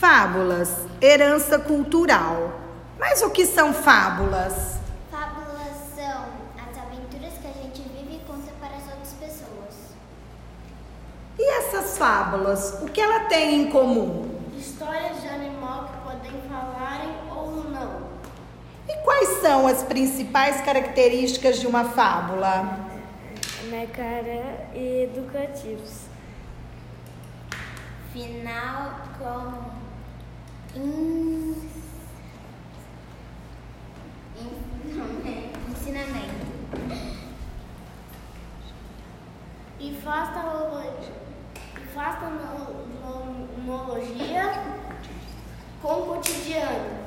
Fábulas, herança cultural. Mas o que são fábulas? Fábulas são as aventuras que a gente vive e conta para as outras pessoas. E essas fábulas, o que ela tem em comum? Histórias de animal que podem falarem ou não. E quais são as principais características de uma fábula? Na cara e educativos. Final com E faça analogia com o cotidiano.